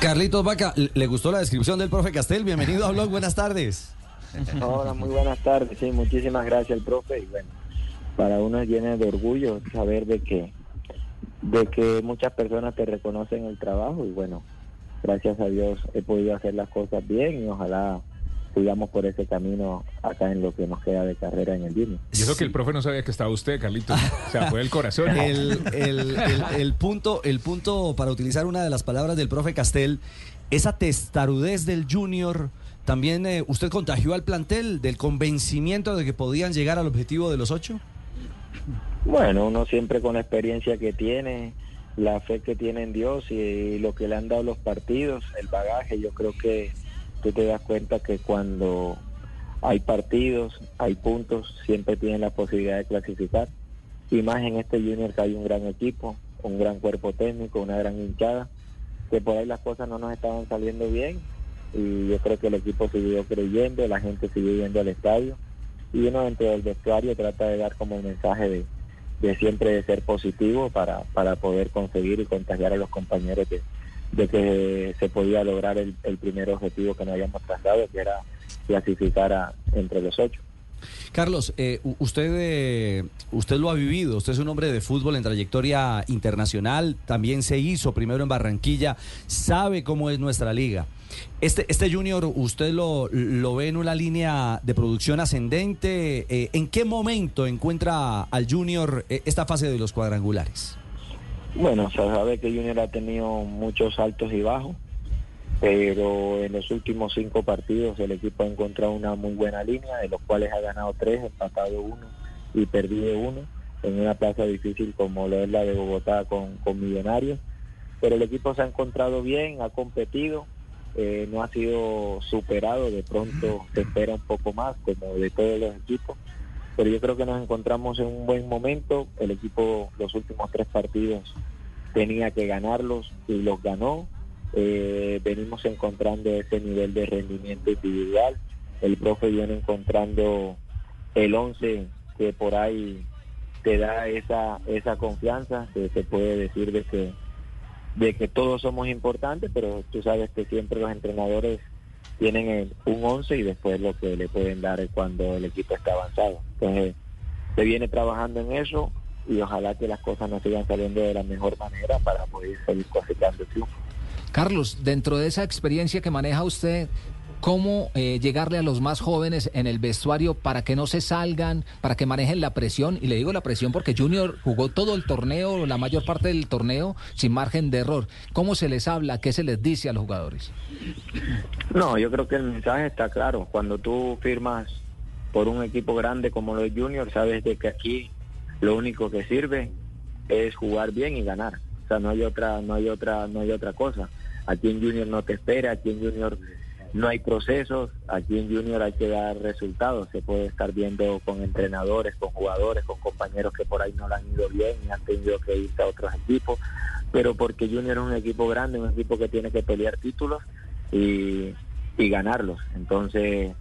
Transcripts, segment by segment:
Carlitos Vaca, ¿le gustó la descripción del profe Castel? Bienvenido a Blog, buenas tardes. Hola, muy buenas tardes. Sí, muchísimas gracias, el profe. Y bueno, para uno es lleno de orgullo saber de que, de que muchas personas te reconocen el trabajo y bueno, gracias a Dios he podido hacer las cosas bien y ojalá sigamos por ese camino acá en lo que nos queda de carrera en el Junior. Y eso que el profe no sabía que estaba usted, Carlitos. O sea, fue el corazón. El, el- el- el punto, el punto, para utilizar una de las palabras del profe Castel, esa testarudez del Junior, también eh, usted contagió al plantel del convencimiento de que podían llegar al objetivo de los ocho. Bueno, uno siempre con la experiencia que tiene, la fe que tiene en Dios y lo que le han dado los partidos, el bagaje, yo creo que tú te das cuenta que cuando hay partidos, hay puntos, siempre tienen la posibilidad de clasificar. Y más en este Junior que hay un gran equipo, un gran cuerpo técnico, una gran hinchada, que por ahí las cosas no nos estaban saliendo bien y yo creo que el equipo siguió creyendo, la gente siguió yendo al estadio y uno dentro del vestuario trata de dar como un mensaje de, de siempre de ser positivo para, para poder conseguir y contagiar a los compañeros de, de que se podía lograr el, primer objetivo que nos habíamos trazado, que era clasificar a, entre los ocho. Carlos, eh, usted, eh, usted lo ha vivido, usted es un hombre de fútbol en trayectoria internacional, también se hizo primero en Barranquilla, sabe cómo es nuestra liga. Este, este Junior, ¿usted lo, lo ve en una línea de producción ascendente? Eh, ¿En qué momento encuentra al Junior eh, esta fase de los cuadrangulares? Bueno, se sabe que Junior ha tenido muchos altos y bajos, pero en los últimos cinco partidos el equipo ha encontrado una muy buena línea, de los cuales ha ganado tres, empatado uno y perdido uno, en una plaza difícil como lo es la de Bogotá con, Millonarios. Pero el equipo se ha encontrado bien, ha competido, eh, no ha sido superado, de pronto se espera un poco más, como de todos los equipos. Pero yo creo que nos encontramos en un buen momento. El equipo los últimos tres partidos tenía que ganarlos y los ganó. Eh, venimos encontrando ese nivel de rendimiento individual. El profe viene encontrando el 11 que por ahí te da esa esa confianza, que se puede decir de que de que todos somos importantes, pero tú sabes que siempre los entrenadores tienen un 11 y después lo que le pueden dar es cuando el equipo está avanzado. Entonces, se viene trabajando en eso y ojalá que las cosas nos sigan saliendo de la mejor manera para poder seguir cosechando triunfos. Carlos, dentro de esa experiencia que maneja usted, ¿cómo eh, llegarle a los más jóvenes en el vestuario para que no se salgan, para que manejen la presión? Y le digo la presión porque Junior jugó todo el torneo, la mayor parte del torneo, sin margen de error. ¿Cómo se les habla? ¿Qué se les dice a los jugadores? No, yo creo que el mensaje está claro. Cuando tú firmas por un equipo grande como los Juniors, sabes de que aquí lo único que sirve es jugar bien y ganar. O sea, no hay otra, no hay otra, no hay otra cosa. Aquí en Junior no te espera, aquí en Junior no hay procesos, aquí en Junior hay que dar resultados. Se puede estar viendo con entrenadores, con jugadores, con compañeros que por ahí no le han ido bien y han tenido que irse a otros equipos, pero porque Junior es un equipo grande, un equipo que tiene que pelear títulos y, y ganarlos. Entonces,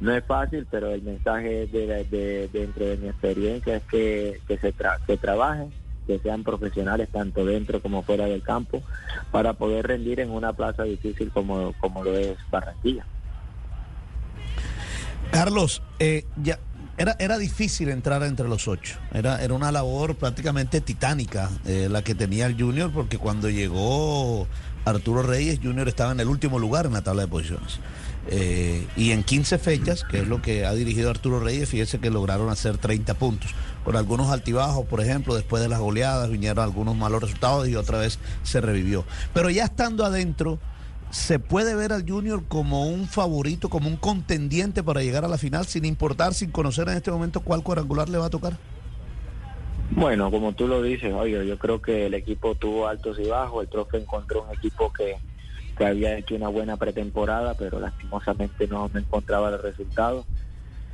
no es fácil, pero el mensaje de, de- dentro de mi experiencia es que, que se, tra- que trabajen, que sean profesionales tanto dentro como fuera del campo, para poder rendir en una plaza difícil como, como lo es Barranquilla. Carlos, eh, ya era, era difícil entrar entre los ocho. Era, era una labor prácticamente titánica eh, la que tenía el Junior, porque cuando llegó Arturo Reyes, Junior estaba en el último lugar en la tabla de posiciones. Eh, y en 15 fechas, que es lo que ha dirigido Arturo Reyes, fíjese que lograron hacer 30 puntos. Con algunos altibajos, por ejemplo, después de las goleadas vinieron algunos malos resultados y otra vez se revivió. Pero ya estando adentro, ¿se puede ver al Junior como un favorito, como un contendiente para llegar a la final, sin importar, sin conocer en este momento cuál cuadrangular le va a tocar? Bueno, como tú lo dices, oye, yo creo que el equipo tuvo altos y bajos, el profe encontró un equipo que, había hecho una buena pretemporada, pero lastimosamente no, no encontraba los resultados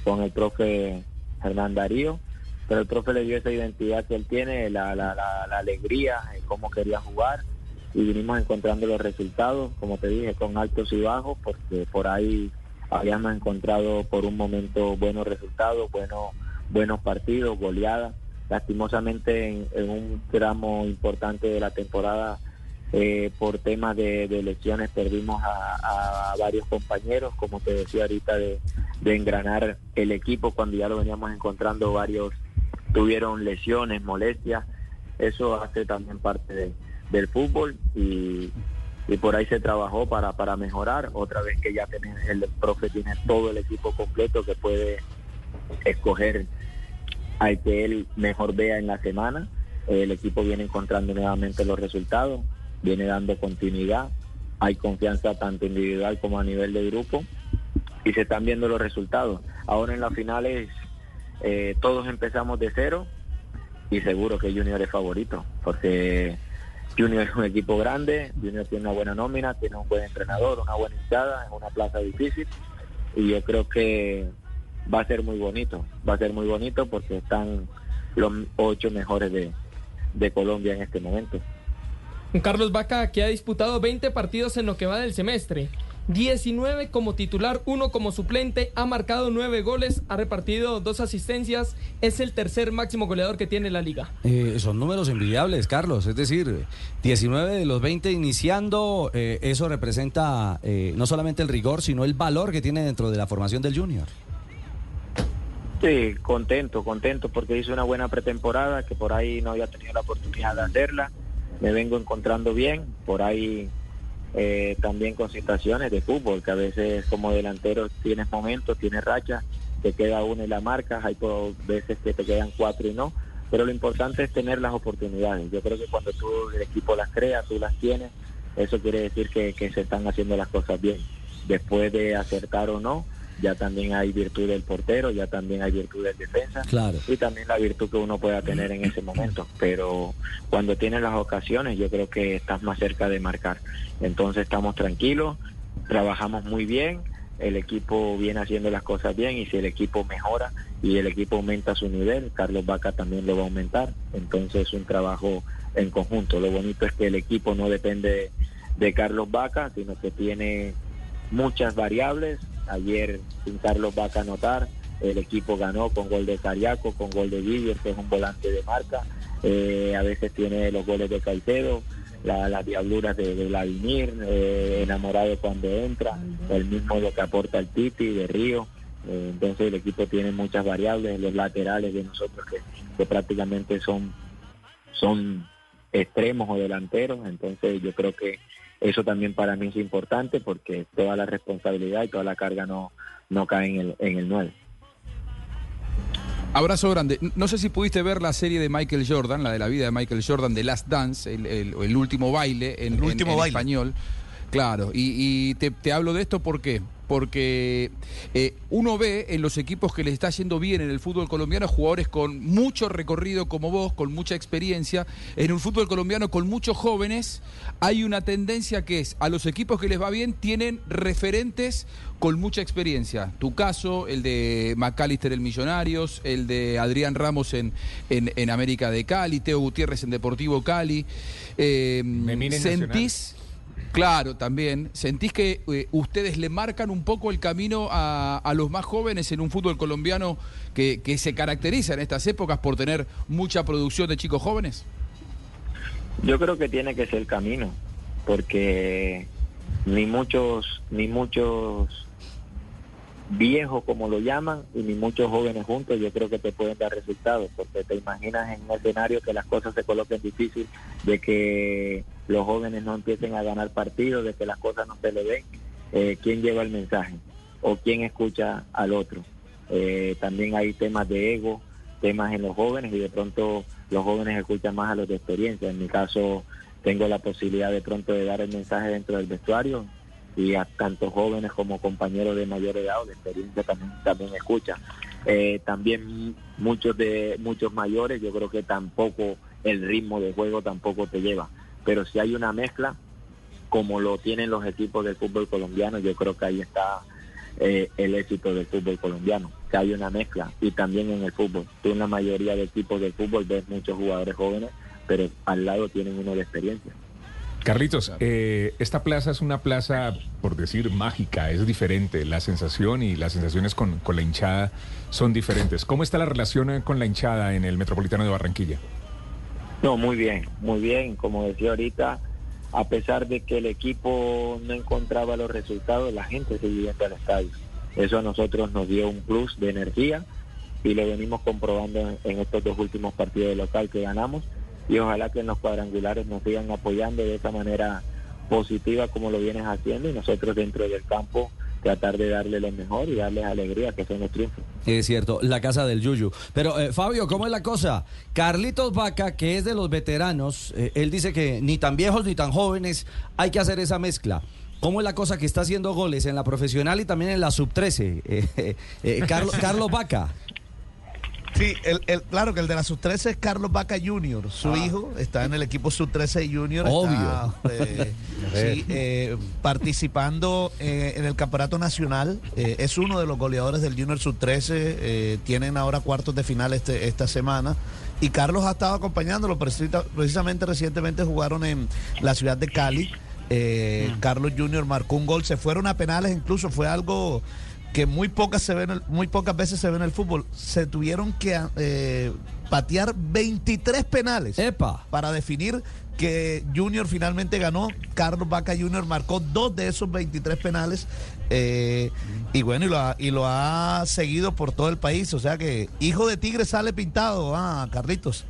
con el profe Hernán Darío, pero el profe le dio esa identidad que él tiene, la, la, la, la alegría, en cómo quería jugar, y vinimos encontrando los resultados, como te dije, con altos y bajos, porque por ahí habíamos encontrado por un momento buenos resultados, buenos, buenos partidos, goleadas. Lastimosamente en, en un tramo importante de la temporada Eh, por temas de, lesiones perdimos a, varios compañeros, como te decía ahorita, de, engranar el equipo cuando ya lo veníamos encontrando varios tuvieron lesiones, molestias. Eso hace también parte del fútbol y, por ahí se trabajó para, para mejorar. Otra vez que ya tiene, el profe tiene todo el equipo completo que puede escoger al que él mejor vea en la semana. El equipo viene encontrando nuevamente los resultados viene dando continuidad, hay confianza tanto individual como a nivel de grupo y se están viendo los resultados. Ahora en las finales eh, todos empezamos de cero y seguro que Junior es favorito porque Junior es un equipo grande, Junior tiene una buena nómina, tiene un buen entrenador, una buena hinchada, es una plaza difícil y yo creo que va a ser muy bonito, va a ser muy bonito porque están los ocho mejores de, de Colombia en este momento. Carlos Vaca, que ha disputado 20 partidos en lo que va del semestre. 19 como titular, uno como suplente, ha marcado 9 goles, ha repartido dos asistencias, es el tercer máximo goleador que tiene la liga. Eh, son números envidiables, Carlos, es decir, 19 de los 20 iniciando, eh, eso representa eh, no solamente el rigor, sino el valor que tiene dentro de la formación del junior. Sí, contento, contento porque hizo una buena pretemporada, que por ahí no había tenido la oportunidad de hacerla me vengo encontrando bien, por ahí eh, también con situaciones de fútbol, que a veces como delantero tienes momentos, tienes rachas, te queda uno y la marca, hay veces que te quedan cuatro y no, pero lo importante es tener las oportunidades. Yo creo que cuando tú el equipo las crea, tú las tienes, eso quiere decir que se están haciendo las cosas bien. Después de acertar o no, ya también hay virtud del portero, ya también hay virtud del defensa claro. y también la virtud que uno pueda tener en ese momento. Pero cuando tienes las ocasiones, yo creo que estás más cerca de marcar. Entonces estamos tranquilos, trabajamos muy bien, el equipo viene haciendo las cosas bien y si el equipo mejora y el equipo aumenta su nivel, Carlos Vaca también lo va a aumentar. Entonces es un trabajo en conjunto. Lo bonito es que el equipo no depende de Carlos Vaca, sino que tiene muchas variables, Ayer sin Carlos Vaca anotar, el equipo ganó con gol de Cariaco, con gol de Guillermo, que es un volante de marca. Eh, a veces tiene los goles de Caicedo, las diabluras de, Vladimir, eh, enamorado cuando entra, el mismo lo que aporta el Titi, de Río. Eh, entonces el equipo tiene muchas variables, los laterales de nosotros que, que prácticamente son, son extremos o delanteros. Entonces yo creo que eso también para mí es importante porque toda la responsabilidad y toda la carga no, no cae en el, en el 9. Abrazo grande. No sé si pudiste ver la serie de Michael Jordan, la de la vida de Michael Jordan, de Last Dance, el, último baile en, último español. Claro, y, te, te, hablo de esto porque porque eh, uno ve en los equipos que les está yendo bien en el fútbol colombiano jugadores con mucho recorrido como vos, con mucha experiencia. En un fútbol colombiano con muchos jóvenes hay una tendencia que es a los equipos que les va bien tienen referentes con mucha experiencia. Tu caso, el de McAllister el Millonarios, el de Adrián Ramos en, en, América de Cali, Teo Gutiérrez en Deportivo Cali. Eh, ¿Sentís? Claro, también. ¿Sentís que eh, ustedes le marcan un poco el camino a, los más jóvenes en un fútbol colombiano que, se caracteriza en estas épocas por tener mucha producción de chicos jóvenes? Yo creo que tiene que ser el camino, porque ni muchos, ni muchos viejos como lo llaman y ni muchos jóvenes juntos yo creo que te pueden dar resultados porque te imaginas en un escenario que las cosas se coloquen difícil de que los jóvenes no empiecen a ganar partidos de que las cosas no se le den eh, quién lleva el mensaje o quién escucha al otro eh, también hay temas de ego temas en los jóvenes y de pronto los jóvenes escuchan más a los de experiencia en mi caso tengo la posibilidad de pronto de dar el mensaje dentro del vestuario y a tanto jóvenes como compañeros de mayor edad o de experiencia también, también escuchan. Eh, también muchos de muchos mayores, yo creo que tampoco el ritmo de juego tampoco te lleva. Pero si hay una mezcla, como lo tienen los equipos del fútbol colombiano, yo creo que ahí está eh, el éxito del fútbol colombiano, que hay una mezcla. Y también en el fútbol. Tú en la mayoría de equipos del fútbol ves muchos jugadores jóvenes, pero al lado tienen uno de experiencia. Carlitos, eh, esta plaza es una plaza, por decir, mágica, es diferente. La sensación y las sensaciones con, la hinchada son diferentes. ¿Cómo está la relación eh, con la hinchada en el Metropolitano de Barranquilla? No, muy bien, muy bien. Como decía ahorita, a pesar de que el equipo no encontraba los resultados, la gente seguía yendo al estadio. Eso a nosotros nos dio un plus de energía y lo venimos comprobando en, estos dos últimos partidos de local que ganamos y ojalá que en los cuadrangulares nos sigan apoyando de esa manera positiva como lo vienes haciendo y nosotros dentro del campo tratar de darle lo mejor y darles alegría, que son los triunfos. Es cierto, la casa del Yuyu. Pero eh, Fabio, ¿cómo es la cosa? Carlitos Vaca, que es de los veteranos, eh, él dice que ni tan viejos ni tan jóvenes hay que hacer esa mezcla. ¿Cómo es la cosa que está haciendo goles en la profesional y también en la sub-13? Eh, Carlos, Carlos Vaca. Sí, el, claro que el de la sub-13 es Carlos Vaca Jr., su ah. hijo, está en el equipo sub-13 Junior. Obvio. Eh, sí, eh, participando eh, en el campeonato nacional. es uno de los goleadores del Junior sub-13. tienen ahora cuartos de final este, esta semana. Y Carlos ha estado acompañándolo. Precisamente recientemente jugaron en la ciudad de Cali. Mm. Carlos Junior marcó un gol. Se fueron a penales, incluso fue algo que muy pocas se ven muy pocas veces se ve en el fútbol se tuvieron que eh, patear 23 penales para definir que Junior finalmente ganó Carlos Vaca Junior marcó dos de esos 23 penales eh, y bueno y lo, ha, y lo ha seguido por todo el país o sea que hijo de tigre sale pintado ah Carlitos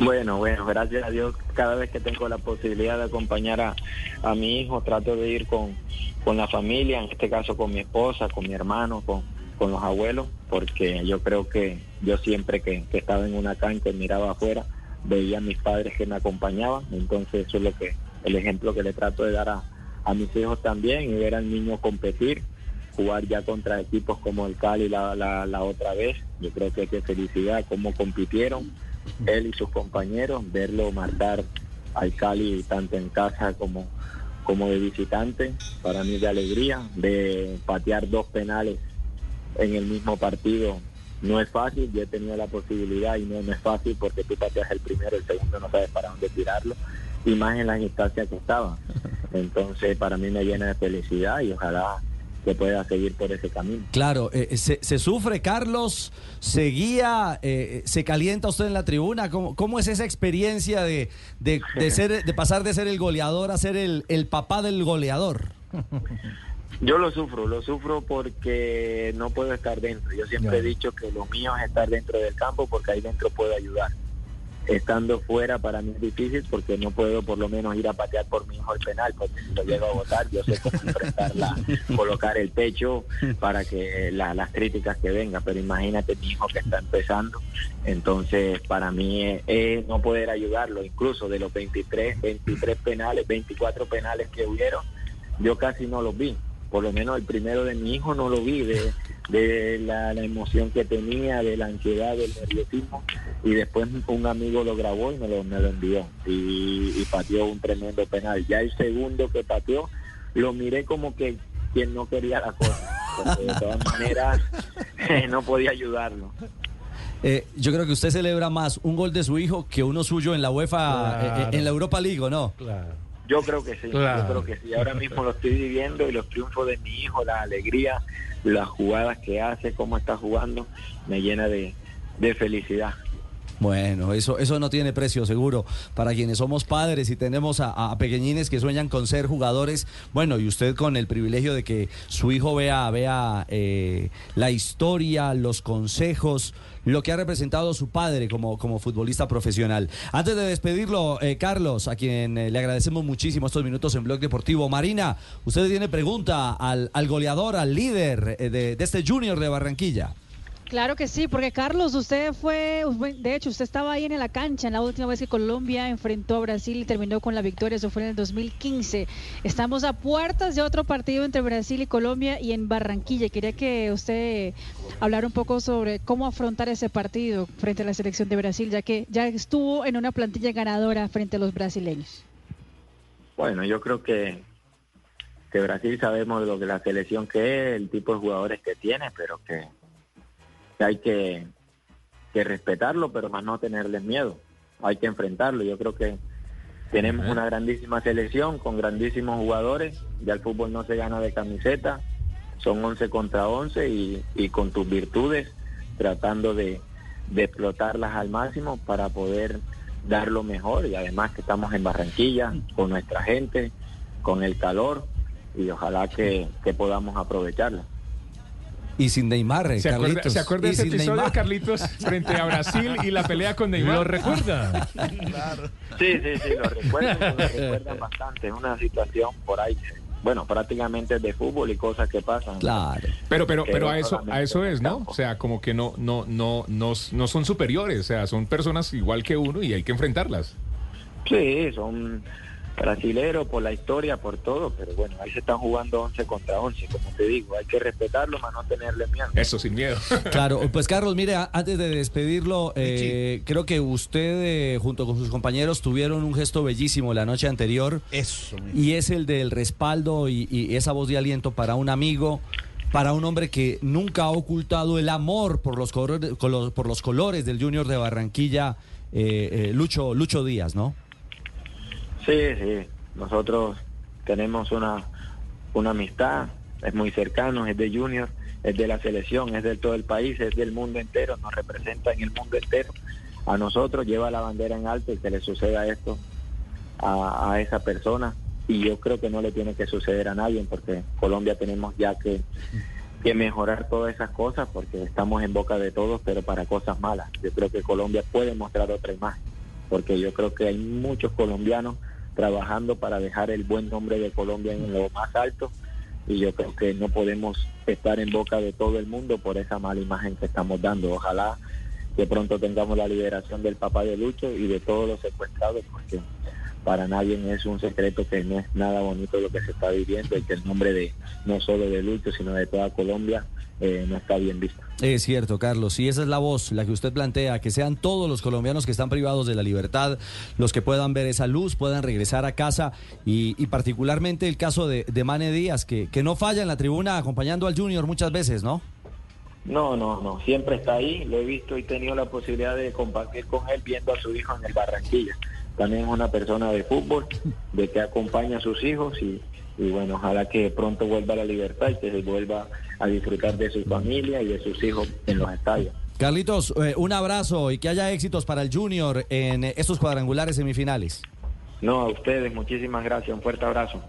bueno, bueno, gracias a Dios, cada vez que tengo la posibilidad de acompañar a, a mi hijo, trato de ir con, con la familia, en este caso con mi esposa, con mi hermano, con, con los abuelos, porque yo creo que yo siempre que, estaba en una cancha y miraba afuera, veía a mis padres que me acompañaban, entonces eso es lo que, el ejemplo que le trato de dar a, a mis hijos también y ver al niño competir, jugar ya contra equipos como el Cali la, la, la otra vez, yo creo que qué felicidad cómo compitieron él y sus compañeros, verlo marcar al Cali tanto en casa como como de visitante, para mí de alegría, de patear dos penales en el mismo partido. No es fácil, yo he tenido la posibilidad y no, es fácil porque tú pateas el primero, el segundo no sabes para dónde tirarlo, y más en las instancias que estaba. Entonces para mí me llena de felicidad y ojalá que pueda seguir por ese camino. Claro, eh, eh, se, sufre, Carlos, se guía, eh, se calienta usted en la tribuna. ¿Cómo, cómo es esa experiencia de, de, ser, de pasar de ser el goleador a ser el, el papá del goleador? Yo lo sufro, lo sufro porque no puedo estar dentro. Yo siempre he dicho que lo mío es estar dentro del campo porque ahí dentro puedo ayudar estando fuera para mí es difícil porque no puedo por lo menos ir a patear por mi hijo el penal, porque si lo llego a votar yo sé cómo enfrentarla, colocar el pecho para que las críticas que vengan, pero imagínate mi hijo que está empezando, entonces para mí es, no poder ayudarlo, incluso de los 23, 23 penales, 24 penales que hubieron, yo casi no los vi, por lo menos el primero de mi hijo no lo vi, de, de la, emoción que tenía, de la ansiedad, del nerviosismo, y después un amigo lo grabó y me lo, me lo envió, y, pateó un tremendo penal. Ya el segundo que pateó, lo miré como que quien no quería la cosa, de todas maneras no podía ayudarlo. Eh, yo creo que usted celebra más un gol de su hijo que uno suyo en la UEFA, eh, eh, en la Europa League, ¿no? Claro. Yo creo que sí, yo creo que sí. Ahora mismo lo estoy viviendo y los triunfos de mi hijo, la alegría, las jugadas que hace, cómo está jugando, me llena de, felicidad. Bueno, eso, eso no tiene precio seguro para quienes somos padres y tenemos a, pequeñines que sueñan con ser jugadores. Bueno, y usted con el privilegio de que su hijo vea, vea eh, la historia, los consejos, lo que ha representado su padre como, como futbolista profesional. Antes de despedirlo, eh, Carlos, a quien eh, le agradecemos muchísimo estos minutos en Blog Deportivo. Marina, usted tiene pregunta al, al goleador, al líder eh, de, de este Junior de Barranquilla. Claro que sí, porque Carlos, usted fue, de hecho, usted estaba ahí en la cancha en la última vez que Colombia enfrentó a Brasil y terminó con la victoria, eso fue en el 2015. Estamos a puertas de otro partido entre Brasil y Colombia y en Barranquilla. Quería que usted hablara un poco sobre cómo afrontar ese partido frente a la selección de Brasil, ya que ya estuvo en una plantilla ganadora frente a los brasileños. Bueno, yo creo que que Brasil sabemos lo que la selección que es, el tipo de jugadores que tiene, pero que que hay que, respetarlo, pero más no tenerles miedo. Hay que enfrentarlo. Yo creo que tenemos una grandísima selección con grandísimos jugadores. Ya el fútbol no se gana de camiseta. Son 11 contra 11 y, y con tus virtudes tratando de, de explotarlas al máximo para poder dar lo mejor y además que estamos en Barranquilla con nuestra gente, con el calor y ojalá que, que podamos aprovecharlo. Y sin Neymar, ¿Se Carlitos. acuerda, ¿se acuerda de ese episodio, Carlitos, frente a Brasil y la pelea con Neymar? ¿Lo recuerda? claro. Sí, sí, sí, lo recuerdo, lo recuerdan bastante. Es una situación por ahí, bueno, prácticamente de fútbol y cosas que pasan. Claro. Pero, pero, pero a eso, a eso es, ¿no? O sea, como que no, no, no, no, no son superiores, o sea, son personas igual que uno y hay que enfrentarlas. Sí, son brasilero por la historia, por todo, pero bueno, ahí se están jugando 11 contra 11, como te digo, hay que respetarlo, para no tenerle miedo. Eso, sin miedo. claro, pues Carlos, mire, antes de despedirlo, eh, creo que usted eh, junto con sus compañeros tuvieron un gesto bellísimo la noche anterior. Eso. Y es el del respaldo y, esa voz de aliento para un amigo para un hombre que nunca ha ocultado el amor por los, colores, por los colores del Junior de Barranquilla, eh, Lucho, Lucho Díaz, ¿no? Sí, sí. Nosotros tenemos una, una amistad, es muy cercano, es de Junior, es de la selección, es de todo el país, es del mundo entero, nos representa en el mundo entero. A nosotros lleva la bandera en alto y que le suceda esto a, esa persona. Y yo creo que no le tiene que suceder a nadie porque Colombia tenemos ya que, que mejorar todas esas cosas porque estamos en boca de todos, pero para cosas malas. Yo creo que Colombia puede mostrar otra imagen porque yo creo que hay muchos colombianos trabajando para dejar el buen nombre de Colombia en lo más alto y yo creo que no podemos estar en boca de todo el mundo por esa mala imagen que estamos dando. Ojalá que pronto tengamos la liberación del papá de Lucho y de todos los secuestrados porque para nadie es un secreto que no es nada bonito lo que se está viviendo y que el nombre de no solo de Lucho sino de toda Colombia eh, no está bien visto. Es cierto, Carlos, y esa es la voz, la que usted plantea, que sean todos los colombianos que están privados de la libertad los que puedan ver esa luz, puedan regresar a casa y, particularmente el caso de, de Mane Díaz, que, que no falla en la tribuna acompañando al Junior muchas veces, ¿no? No, no, no, siempre está ahí, lo he visto y he tenido la posibilidad de compartir con él viendo a su hijo en el Barranquilla. También es una persona de fútbol, de que acompaña a sus hijos y, y bueno, ojalá que pronto vuelva a la libertad y que se vuelva a disfrutar de su familia y de sus hijos en los estadios. Carlitos, eh, un abrazo y que haya éxitos para el Junior en estos cuadrangulares semifinales. No, a ustedes, muchísimas gracias, un fuerte abrazo.